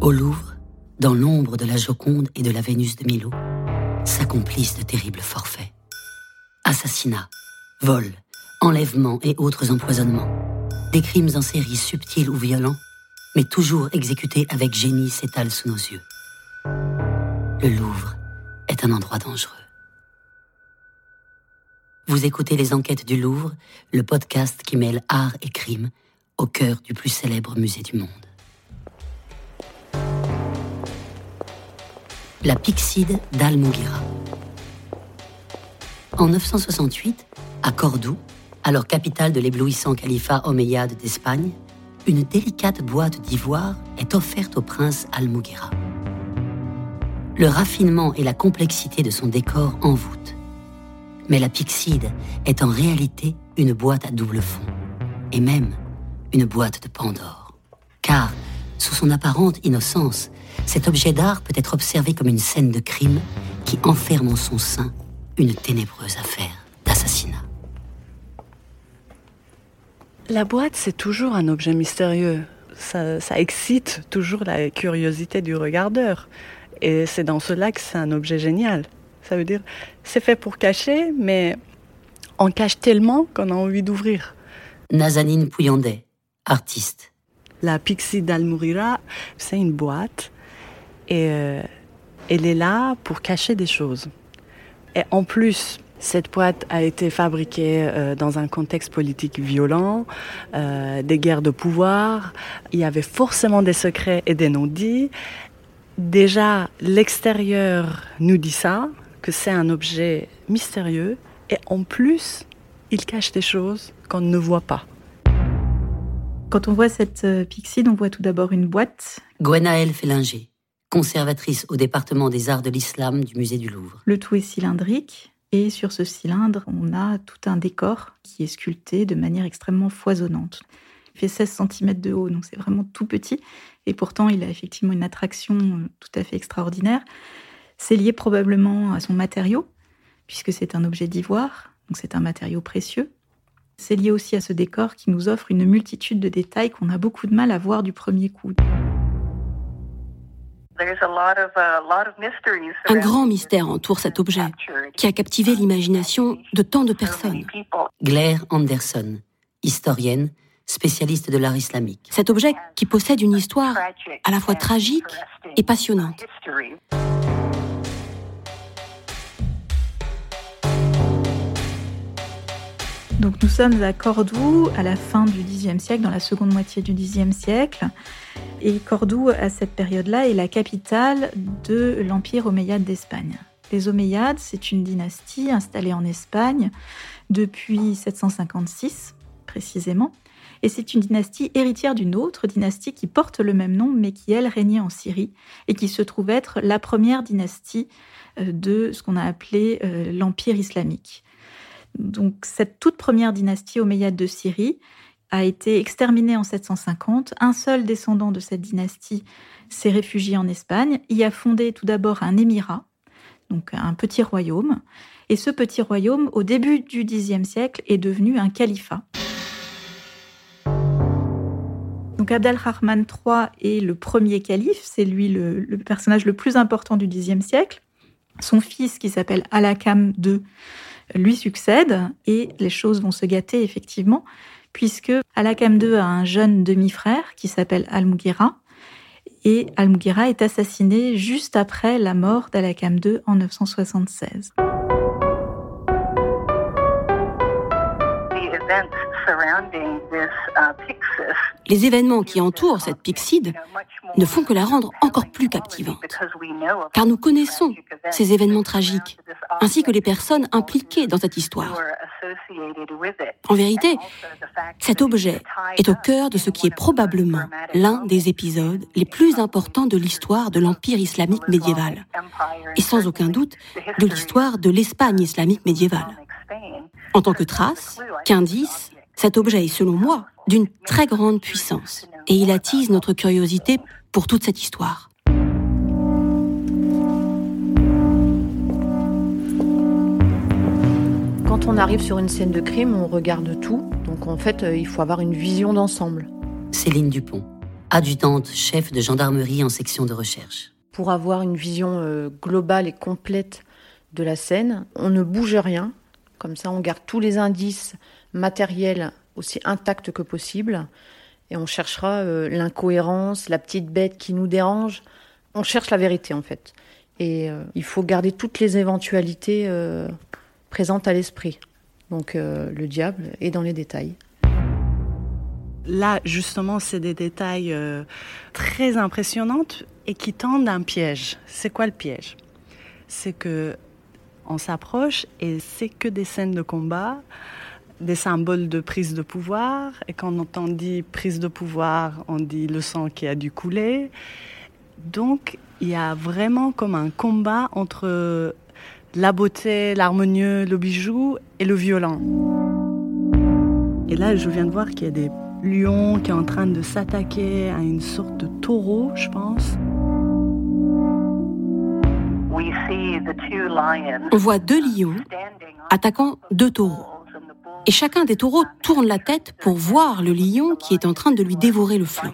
Au Louvre, dans l'ombre de la Joconde et de la Vénus de Milo, s'accomplissent de terribles forfaits. Assassinats, vols, enlèvements et autres empoisonnements. Des crimes en série subtils ou violents, mais toujours exécutés avec génie s'étalent sous nos yeux. Le Louvre est un endroit dangereux. Vous écoutez Les Enquêtes du Louvre, le podcast qui mêle art et crime au cœur du plus célèbre musée du monde. La Pixide d'Al-Mughira. En 968, à Cordoue, alors capitale de l'éblouissant califat omeyyade d'Espagne, une délicate boîte d'ivoire est offerte au prince Al-Mughira. Le raffinement et la complexité de son décor envoûtent. Mais la Pixide est en réalité une boîte à double fond, et même une boîte de Pandore. Car, sous son apparente innocence, cet objet d'art peut être observé comme une scène de crime qui enferme en son sein une ténébreuse affaire d'assassinat. La boîte, c'est toujours un objet mystérieux. Ça, ça, excite toujours la curiosité du regardeur. Et c'est dans cela que c'est un objet génial. Ça veut dire, c'est fait pour cacher, mais on cache tellement qu'on a envie d'ouvrir. Nazanine Pouyandet, artiste. La Pixie d'Almourira, c'est une boîte et euh, elle est là pour cacher des choses. Et en plus, cette boîte a été fabriquée euh, dans un contexte politique violent, euh, des guerres de pouvoir. Il y avait forcément des secrets et des non-dits. Déjà, l'extérieur nous dit ça, que c'est un objet mystérieux. Et en plus, il cache des choses qu'on ne voit pas. Quand on voit cette pixide, on voit tout d'abord une boîte. Gwenaëlle Félinger conservatrice au département des arts de l'islam du musée du Louvre. Le tout est cylindrique et sur ce cylindre, on a tout un décor qui est sculpté de manière extrêmement foisonnante. Il fait 16 cm de haut, donc c'est vraiment tout petit et pourtant il a effectivement une attraction euh, tout à fait extraordinaire. C'est lié probablement à son matériau puisque c'est un objet d'ivoire, donc c'est un matériau précieux. C'est lié aussi à ce décor qui nous offre une multitude de détails qu'on a beaucoup de mal à voir du premier coup. Un grand mystère entoure cet objet qui a captivé l'imagination de tant de personnes. Claire Anderson, historienne, spécialiste de l'art islamique. Cet objet qui possède une histoire à la fois tragique et passionnante. Donc nous sommes à Cordoue à la fin du Xe siècle, dans la seconde moitié du Xe siècle. Et Cordoue, à cette période-là, est la capitale de l'Empire omeyyade d'Espagne. Les Omeyyades, c'est une dynastie installée en Espagne depuis 756 précisément. Et c'est une dynastie héritière d'une autre dynastie qui porte le même nom, mais qui, elle, régnait en Syrie et qui se trouve être la première dynastie euh, de ce qu'on a appelé euh, l'Empire islamique. Donc cette toute première dynastie omeyyade de Syrie a été exterminée en 750. Un seul descendant de cette dynastie s'est réfugié en Espagne, y a fondé tout d'abord un émirat, donc un petit royaume. Et ce petit royaume, au début du Xe siècle, est devenu un califat. Donc Abd al-Rahman III est le premier calife, c'est lui le, le, personnage le plus important du Xe siècle. Son fils, qui s'appelle Al-Hakam II, lui succède et les choses vont se gâter effectivement, puisque Al-Hakam II a un jeune demi-frère qui s'appelle Al-Mughira et Al-Mughira est assassiné juste après la mort d'Al-Hakam II en 976. Les événements qui entourent cette Pixide ne font que la rendre encore plus captivante, car nous connaissons ces événements tragiques, ainsi que les personnes impliquées dans cette histoire. En vérité, cet objet est au cœur de ce qui est probablement l'un des épisodes les plus importants de l'histoire de l'Empire islamique médiéval, et sans aucun doute de l'histoire de l'Espagne islamique médiévale. En tant que trace, qu'indice, cet objet est selon moi d'une très grande puissance et il attise notre curiosité pour toute cette histoire. Quand on arrive sur une scène de crime, on regarde tout. Donc en fait, euh, il faut avoir une vision d'ensemble. Céline Dupont, adjudante chef de gendarmerie en section de recherche. Pour avoir une vision euh, globale et complète de la scène, on ne bouge rien. Comme ça, on garde tous les indices matériels aussi intacts que possible. Et on cherchera euh, l'incohérence, la petite bête qui nous dérange. On cherche la vérité, en fait. Et euh, il faut garder toutes les éventualités présentes à l'esprit. Donc le diable est dans les détails. Là, justement, c'est des détails euh, très impressionnants et qui tendent un piège. C'est quoi le piège? C'est que on s'approche et c'est que des scènes de combat, des symboles de prise de pouvoir. Et quand on dit prise de pouvoir, on dit le sang qui a dû couler. Donc, il y a vraiment comme un combat entre la beauté, l'harmonieux, le bijou et le violent. Et là, je viens de voir qu'il y a des lion qui est en train de s'attaquer à une sorte de taureau, je pense. On voit deux lions attaquant deux taureaux. Et chacun des taureaux tourne la tête pour voir le lion qui est en train de lui dévorer le flanc.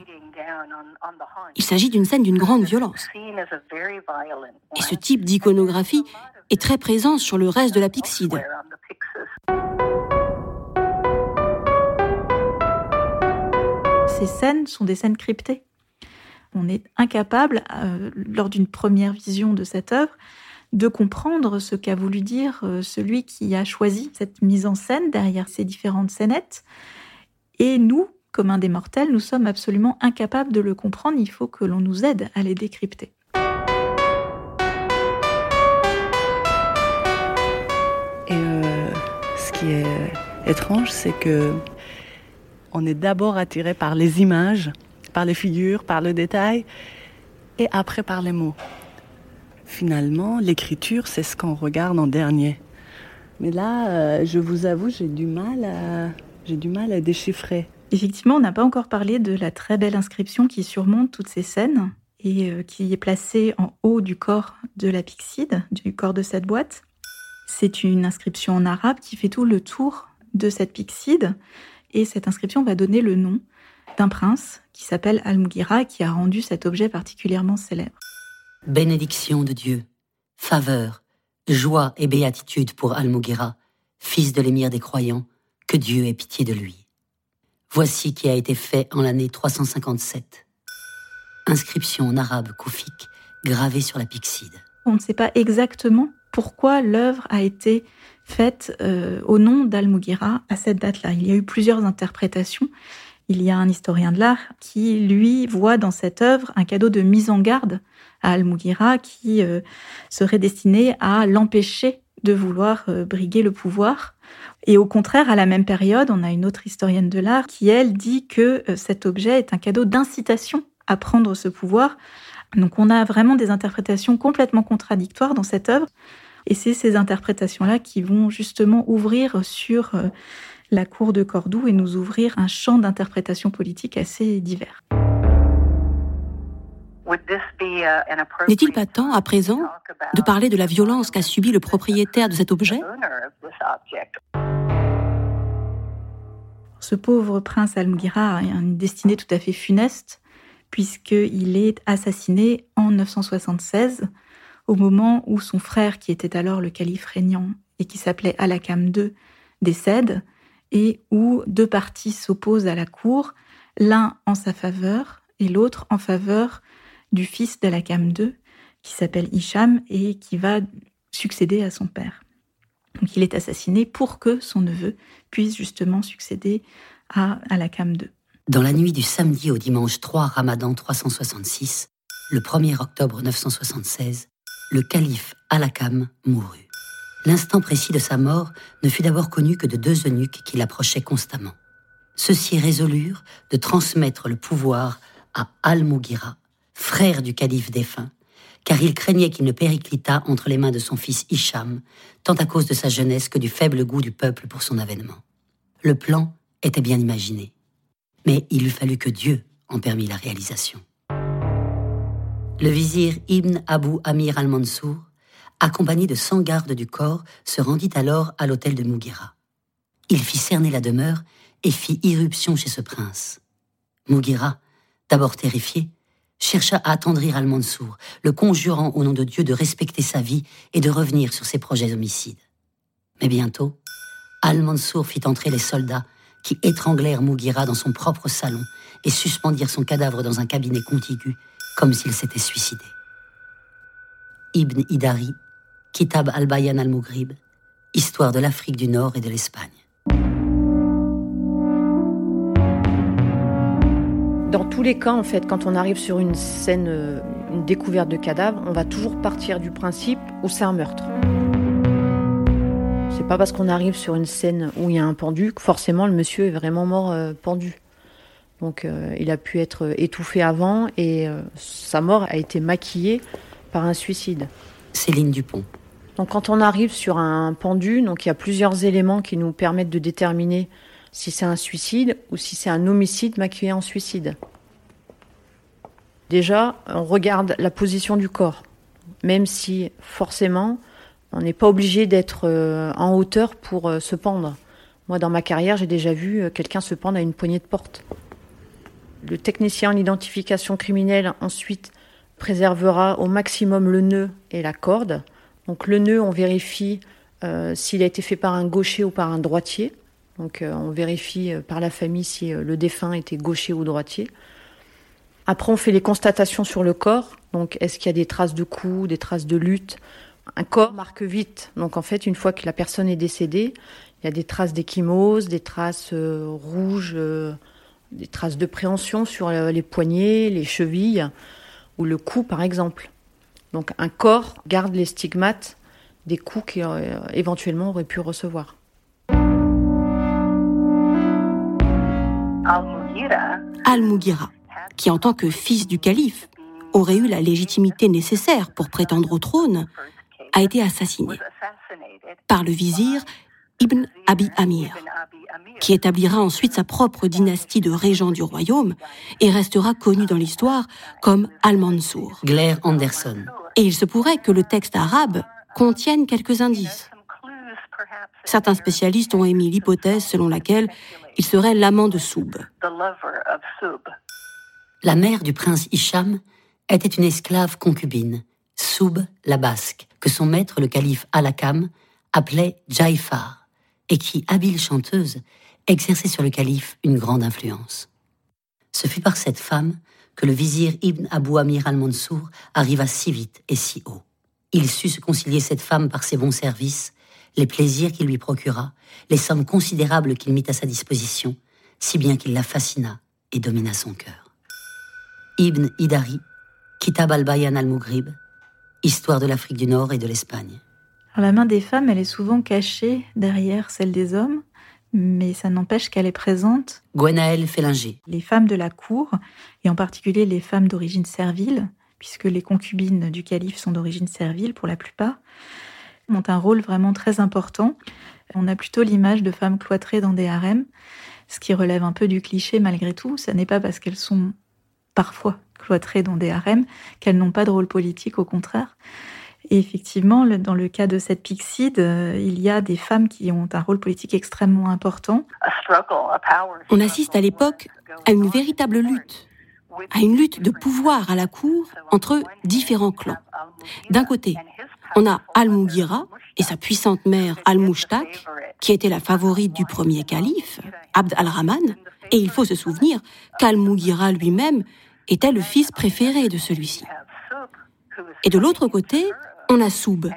Il s'agit d'une scène d'une grande violence. Et ce type d'iconographie est très présent sur le reste de la Pixide. ces scènes sont des scènes cryptées. On est incapable, euh, lors d'une première vision de cette œuvre, de comprendre ce qu'a voulu dire euh, celui qui a choisi cette mise en scène derrière ces différentes scénettes. Et nous, comme un des mortels, nous sommes absolument incapables de le comprendre. Il faut que l'on nous aide à les décrypter. Et euh, ce qui est étrange, c'est que on est d'abord attiré par les images, par les figures, par le détail, et après par les mots. Finalement, l'écriture, c'est ce qu'on regarde en dernier. Mais là, euh, je vous avoue, j'ai du mal à, j'ai du mal à déchiffrer. Effectivement, on n'a pas encore parlé de la très belle inscription qui surmonte toutes ces scènes et euh, qui est placée en haut du corps de la pyxide, du corps de cette boîte. C'est une inscription en arabe qui fait tout le tour de cette pyxide et cette inscription va donner le nom d'un prince qui s'appelle Al-Mughira qui a rendu cet objet particulièrement célèbre. Bénédiction de Dieu, faveur, joie et béatitude pour Al-Mughira, fils de l'émir des croyants, que Dieu ait pitié de lui. Voici qui a été fait en l'année 357. Inscription en arabe koufique gravée sur la pyxide. On ne sait pas exactement pourquoi l'œuvre a été faite euh, au nom d'Al-Mughira à cette date-là. Il y a eu plusieurs interprétations. Il y a un historien de l'art qui, lui, voit dans cette œuvre un cadeau de mise en garde Al-Mughira qui euh, serait destiné à l'empêcher de vouloir euh, briguer le pouvoir. Et au contraire, à la même période, on a une autre historienne de l'art qui, elle, dit que cet objet est un cadeau d'incitation à prendre ce pouvoir. Donc on a vraiment des interprétations complètement contradictoires dans cette œuvre. Et c'est ces interprétations-là qui vont justement ouvrir sur euh, la cour de Cordoue et nous ouvrir un champ d'interprétation politique assez divers. N'est-il pas temps, à présent, de parler de la violence qu'a subie le propriétaire de cet objet? Ce pauvre prince Almgira a une destinée tout à fait funeste, puisqu'il est assassiné en 976 au moment où son frère, qui était alors le calife régnant et qui s'appelait Alakam II, décède, et où deux partis s'opposent à la cour, l'un en sa faveur et l'autre en faveur du fils d'Alakam II, qui s'appelle Hicham et qui va succéder à son père. Donc il est assassiné pour que son neveu puisse justement succéder à Alakam II. Dans la nuit du samedi au dimanche 3 Ramadan 366, le 1er octobre 976, le calife Alakam mourut. L'instant précis de sa mort ne fut d'abord connu que de deux eunuques qui l'approchaient constamment. Ceux-ci résolurent de transmettre le pouvoir à Al-Mughira, frère du calife défunt, car il craignait qu'il ne périclitât entre les mains de son fils Hicham, tant à cause de sa jeunesse que du faible goût du peuple pour son avènement. Le plan était bien imaginé, mais il eût fallu que Dieu en permit la réalisation. Le vizir Ibn Abu Amir al-Mansour, accompagné de cent gardes du corps, se rendit alors à l'hôtel de Mouguira. Il fit cerner la demeure et fit irruption chez ce prince. Mouguira, d'abord terrifié, chercha à attendrir Al-Mansour, le conjurant au nom de Dieu de respecter sa vie et de revenir sur ses projets homicides. Mais bientôt, Al-Mansour fit entrer les soldats qui étranglèrent Mougira dans son propre salon et suspendirent son cadavre dans un cabinet contigu, comme s'il s'était suicidé. Ibn Idari, Kitab al-Bayan al-Mughrib, Histoire de l'Afrique du Nord et de l'Espagne. Dans tous les cas, en fait, quand on arrive sur une scène, euh, une découverte de cadavre, on va toujours partir du principe où c'est un meurtre. C'est pas parce qu'on arrive sur une scène où il y a un pendu que forcément le monsieur est vraiment mort euh, pendu. Donc euh, il a pu être étouffé avant et sa mort a été maquillée par un suicide. Céline Dupont. Donc quand on arrive sur un pendu, donc il y a plusieurs éléments qui nous permettent de déterminer si c'est un suicide ou si c'est un homicide maquillé en suicide. Déjà, on regarde la position du corps, même si forcément on n'est pas obligé d'être euh, en hauteur pour euh, se pendre. Moi, dans ma carrière, j'ai déjà vu euh, quelqu'un se pendre à une poignée de porte. Le technicien en identification criminelle ensuite préservera au maximum le nœud et la corde. Donc le nœud, on vérifie s'il a été fait par un gaucher ou par un droitier. Donc on vérifie par la famille si le défunt était gaucher ou droitier. Après, on fait les constatations sur le corps. Donc, est-ce qu'il y a des traces de coups, des traces de lutte? Un corps marque vite. Donc, en fait, une fois que la personne est décédée, il y a des traces d'échymose, des traces euh, rouges, euh, des traces de préhension sur euh, les poignets, les chevilles ou le cou, par exemple. Donc, un corps garde les stigmates des coups qu'il éventuellement aurait pu recevoir. Al-Mughira qui en tant que fils du calife aurait eu la légitimité nécessaire pour prétendre au trône, a été assassiné par le vizir Ibn Abi Amir, qui établira ensuite sa propre dynastie de régents du royaume et restera connu dans l'histoire comme Al-Mansour. Anderson. Et il se pourrait que le texte arabe contienne quelques indices. Certains spécialistes ont émis l'hypothèse selon laquelle il serait l'amant de Soub. La mère du prince Hicham était une esclave concubine, Soub la Basque, que son maître, le calife Alakam, appelait Jaifar, et qui, habile chanteuse, exerçait sur le calife une grande influence. Ce fut par cette femme que le vizir Ibn Abu Amir al-Mansour arriva si vite et si haut. Il sut se concilier cette femme par ses bons services, les plaisirs qu'il lui procura, les sommes considérables qu'il mit à sa disposition, si bien qu'il la fascina et domina son cœur. Ibn Idari, Kitab al-Bayan al-Mughrib, Histoire de l'Afrique du Nord et de l'Espagne. La main des femmes, elle est souvent cachée derrière celle des hommes, mais ça n'empêche qu'elle est présente. Gwenaëlle Félinger. Les femmes de la cour, et en particulier les femmes d'origine servile, puisque les concubines du calife sont d'origine servile pour la plupart, ont un rôle vraiment très important. On a plutôt l'image de femmes cloîtrées dans des harems, ce qui relève un peu du cliché malgré tout. Ce n'est pas parce qu'elles sont parfois cloîtrées dans des harems, qu'elles n'ont pas de rôle politique, au contraire. Et effectivement, dans le cas de cette Pixide, euh, il y a des femmes qui ont un rôle politique extrêmement important. On assiste à l'époque à une véritable lutte, à une lutte de pouvoir à la cour entre différents clans. D'un côté, on a Al-Mughira et sa puissante mère Al-Mushtaq, qui était la favorite du premier calife, Abd al-Rahman, et il faut se souvenir qu'Al-Mughira lui-même était le fils préféré de celui-ci. Et de l'autre côté, on a Soub,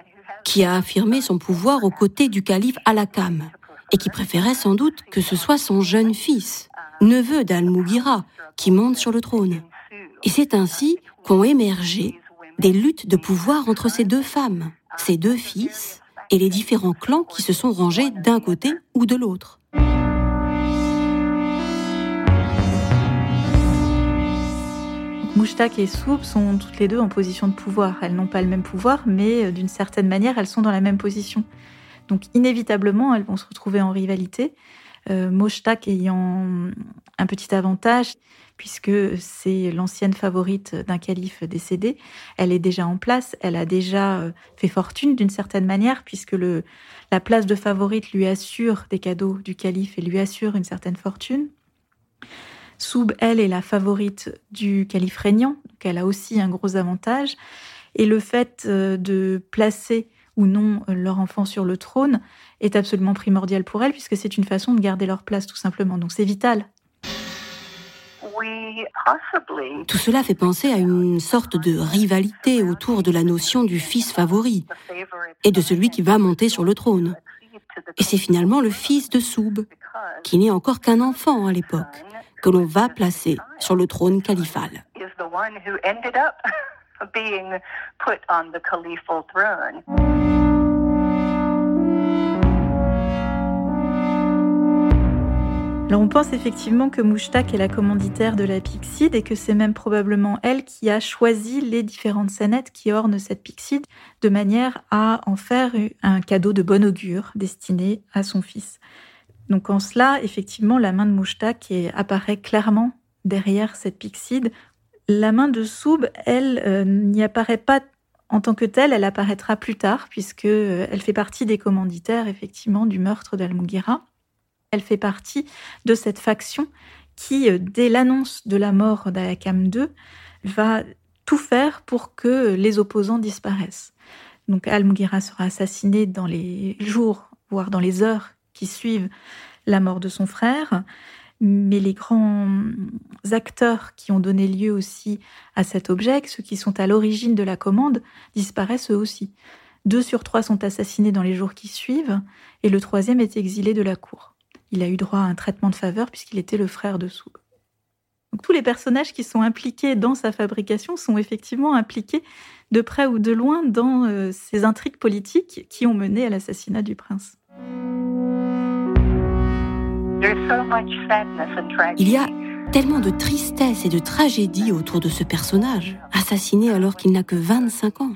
qui a affirmé son pouvoir aux côtés du calife Alakam, et qui préférait sans doute que ce soit son jeune fils, neveu d'Al-Mughira, qui monte sur le trône. Et c'est ainsi qu'ont émergé des luttes de pouvoir entre ces deux femmes, ces deux fils, et les différents clans qui se sont rangés d'un côté ou de l'autre. Mouchtak et Soup sont toutes les deux en position de pouvoir. Elles n'ont pas le même pouvoir, mais euh, d'une certaine manière, elles sont dans la même position. Donc inévitablement, elles vont se retrouver en rivalité. Euh, ayant un petit avantage, puisque c'est l'ancienne favorite d'un calife décédé. Elle est déjà en place, elle a déjà euh, fait fortune d'une certaine manière, puisque le, la place de favorite lui assure des cadeaux du calife et lui assure une certaine fortune. Soub, elle, est la favorite du calife régnant, donc elle a aussi un gros avantage. Et le fait euh, de placer ou non leur enfant sur le trône est absolument primordial pour elle, puisque c'est une façon de garder leur place, tout simplement. Donc c'est vital. Tout cela fait penser à une sorte de rivalité autour de la notion du fils favori et de celui qui va monter sur le trône. Et c'est finalement le fils de Soub, qui n'est encore qu'un enfant à l'époque, que l'on va placer sur le trône califal. Alors on pense effectivement que Mouchtak est la commanditaire de la Pixide et que c'est même probablement elle qui a choisi les différentes scénettes qui ornent cette Pixide de manière à en faire un cadeau de bon augure destiné à son fils. Donc en cela, effectivement, la main de Mouchtak apparaît clairement derrière cette Pixide. La main de Soub, elle, euh, n'y apparaît pas en tant que telle, elle apparaîtra plus tard puisque euh, elle fait partie des commanditaires effectivement du meurtre d'Al-Mughira. Elle fait partie de cette faction qui, euh, dès l'annonce de la mort d'Ayakam II, va tout faire pour que les opposants disparaissent. Donc Al-Mughira sera assassiné dans les jours, voire dans les heures qui suivent la mort de son frère. Mais les grands acteurs qui ont donné lieu aussi à cet objet, ceux qui sont à l'origine de la commande, disparaissent eux aussi. Deux sur trois sont assassinés dans les jours qui suivent, et le troisième est exilé de la cour il a eu droit à un traitement de faveur puisqu'il était le frère de Soub. Donc, tous les personnages qui sont impliqués dans sa fabrication sont effectivement impliqués de près ou de loin dans euh, ces intrigues politiques qui ont mené à l'assassinat du prince. Il y a tellement de tristesse et de tragédie autour de ce personnage, assassiné alors qu'il n'a que 25 ans.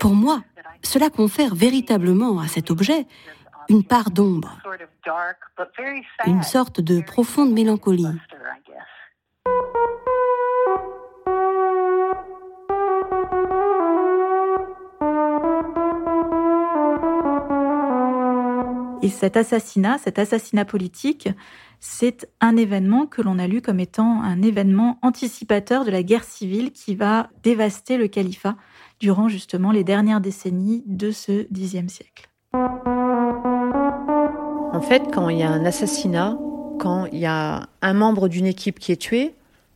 Pour moi, cela confère véritablement à cet objet une part d'ombre, une sorte de profonde mélancolie. Cet assassinat, cet assassinat politique, c'est un événement que l'on a lu comme étant un événement anticipateur de la guerre civile qui va dévaster le califat durant justement les dernières décennies de ce Xe siècle. En fait, quand il y a un assassinat, quand il y a un membre d'une équipe qui est tué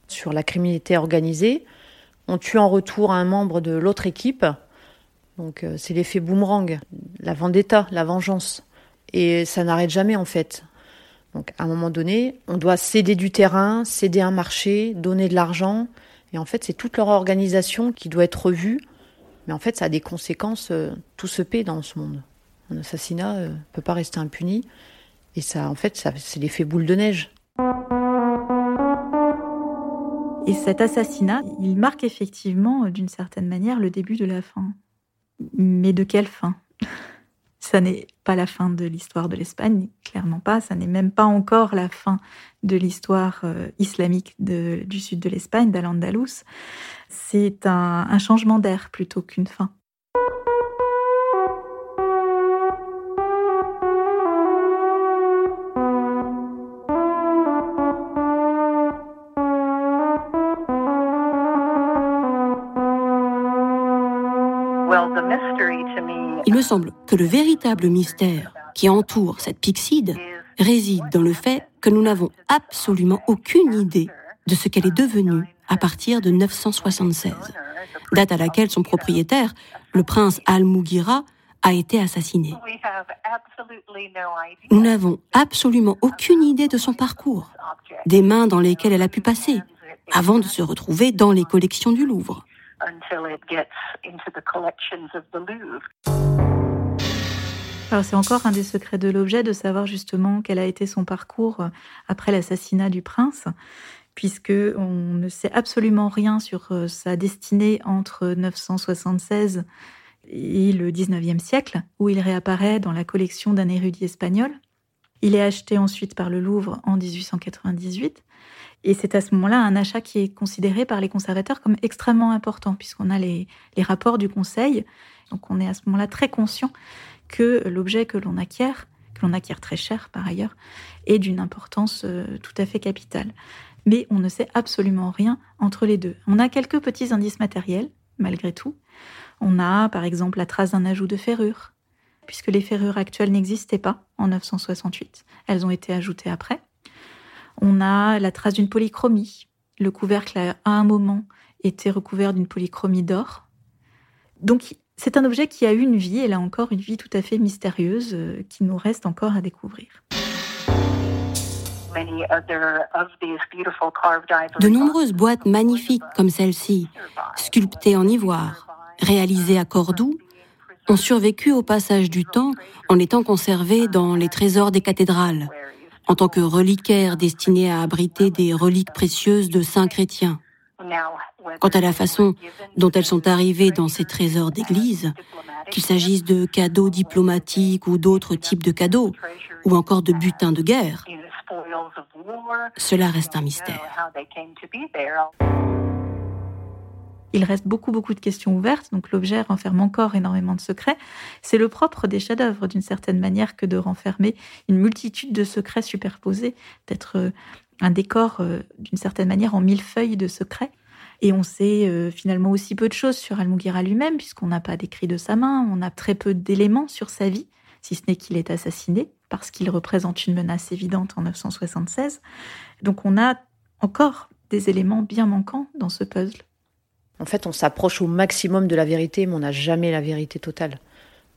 sur la criminalité organisée, on tue en retour un membre de l'autre équipe. Donc euh, c'est l'effet boomerang, la vendetta, la vengeance. Et ça n'arrête jamais en fait. Donc à un moment donné, on doit céder du terrain, céder un marché, donner de l'argent. Et en fait, c'est toute leur organisation qui doit être revue. Mais en fait, ça a des conséquences, euh, tout se paie dans ce monde. Un assassinat ne euh, peut pas rester impuni. Et ça, en fait, c'est l'effet boule de neige. Et cet assassinat, il marque effectivement, d'une certaine manière, le début de la fin. Mais de quelle fin? Ça n'est pas la fin de l'histoire de l'Espagne, clairement pas. Ça n'est même pas encore la fin de l'histoire euh, islamique du sud de l'Espagne, d'Al-Andalus. C'est un changement d'air plutôt qu'une fin. Il me semble que le véritable mystère qui entoure cette Pixide réside dans le fait que nous n'avons absolument aucune idée de ce qu'elle est devenue à partir de 976, date à laquelle son propriétaire, le prince Al-Mughira, a été assassiné. Nous n'avons absolument aucune idée de son parcours, des mains dans lesquelles elle a pu passer, avant de se retrouver dans les collections du Louvre. Alors c'est encore un des secrets de l'objet de savoir justement quel a été son parcours euh, après l'assassinat du prince, puisque on ne sait absolument rien sur euh, sa destinée entre 976 et le 19e siècle, où il réapparaît dans la collection d'un érudit espagnol. Il est acheté ensuite par le Louvre en 1898. Et c'est à ce moment-là un achat qui est considéré par les conservateurs comme extrêmement important, puisqu'on a les, rapports du Conseil. Donc on est à ce moment-là très conscient que l'objet que l'on acquiert que l'on acquiert très cher par ailleurs, est d'une importance euh, tout à fait capitale. Mais on ne sait absolument rien entre les deux. On a quelques petits indices matériels, malgré tout. On a par exemple la trace d'un ajout de ferrure, puisque les ferrures actuelles n'existaient pas en 968. Elles ont été ajoutées après. On a la trace d'une polychromie. Le couvercle a à un moment été recouvert d'une polychromie d'or. Donc c'est un objet qui a eu une vie, et là encore une vie tout à fait mystérieuse, euh, qui nous reste encore à découvrir. De nombreuses boîtes magnifiques comme celle-ci, sculptées en ivoire, réalisées à Cordoue, ont survécu au passage du temps en étant conservées dans les trésors des cathédrales, en tant que reliquaires destinés à abriter des reliques précieuses de saints chrétiens. Quant à la façon dont elles sont arrivées dans ces trésors d'église, qu'il s'agisse de cadeaux diplomatiques ou d'autres types de cadeaux, ou encore de butins de guerre, cela reste un mystère. Il reste beaucoup, beaucoup de questions ouvertes, donc l'objet renferme encore énormément de secrets. C'est le propre des chefs-d'œuvre, d'une certaine manière, que de renfermer une multitude de secrets superposés, d'être euh, un décor, euh, d'une certaine manière, en mille feuilles de secrets. Et on sait euh, finalement aussi peu de choses sur Al-Mughira lui-même, puisqu'on n'a pas d'écrit de sa main, on a très peu d'éléments sur sa vie, si ce n'est qu'il est assassiné, parce qu'il représente une menace évidente en 976. Donc on a encore des éléments bien manquants dans ce puzzle. En fait, on s'approche au maximum de la vérité, mais on n'a jamais la vérité totale.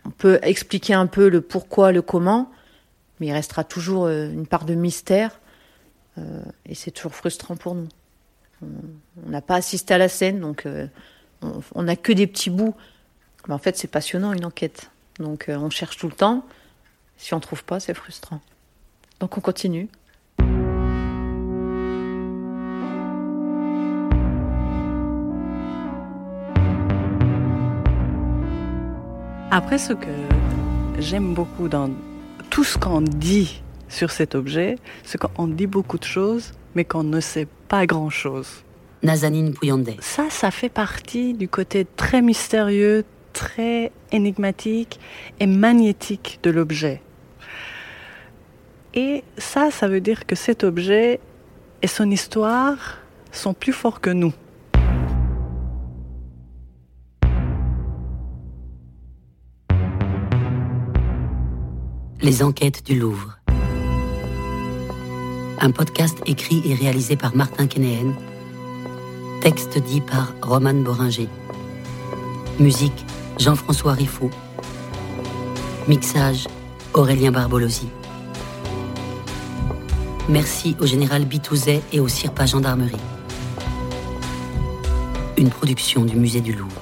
On peut expliquer un peu le pourquoi, le comment, mais il restera toujours euh, une part de mystère, euh, et c'est toujours frustrant pour nous. On n'a pas assisté à la scène, donc euh, on n'a que des petits bouts. Mais en fait, c'est passionnant une enquête. Donc on cherche tout le temps. Si on ne trouve pas, c'est frustrant. Donc on continue. Après, ce que j'aime beaucoup dans tout ce qu'on dit sur cet objet, c'est qu'on dit beaucoup de choses, mais qu'on ne sait pas grand-chose. Nazanine Pouyandé. Ça, ça fait partie du côté très mystérieux, très énigmatique et magnétique de l'objet. Et ça, ça veut dire que cet objet et son histoire sont plus forts que nous. Les enquêtes du Louvre. Un podcast écrit et réalisé par Martin Kenéen. Texte dit par Roman Boringer. Musique Jean-François Riffaut. Mixage Aurélien Barbolosi. Merci au général Bitouzet et au CIRPA Gendarmerie. Une production du Musée du Louvre.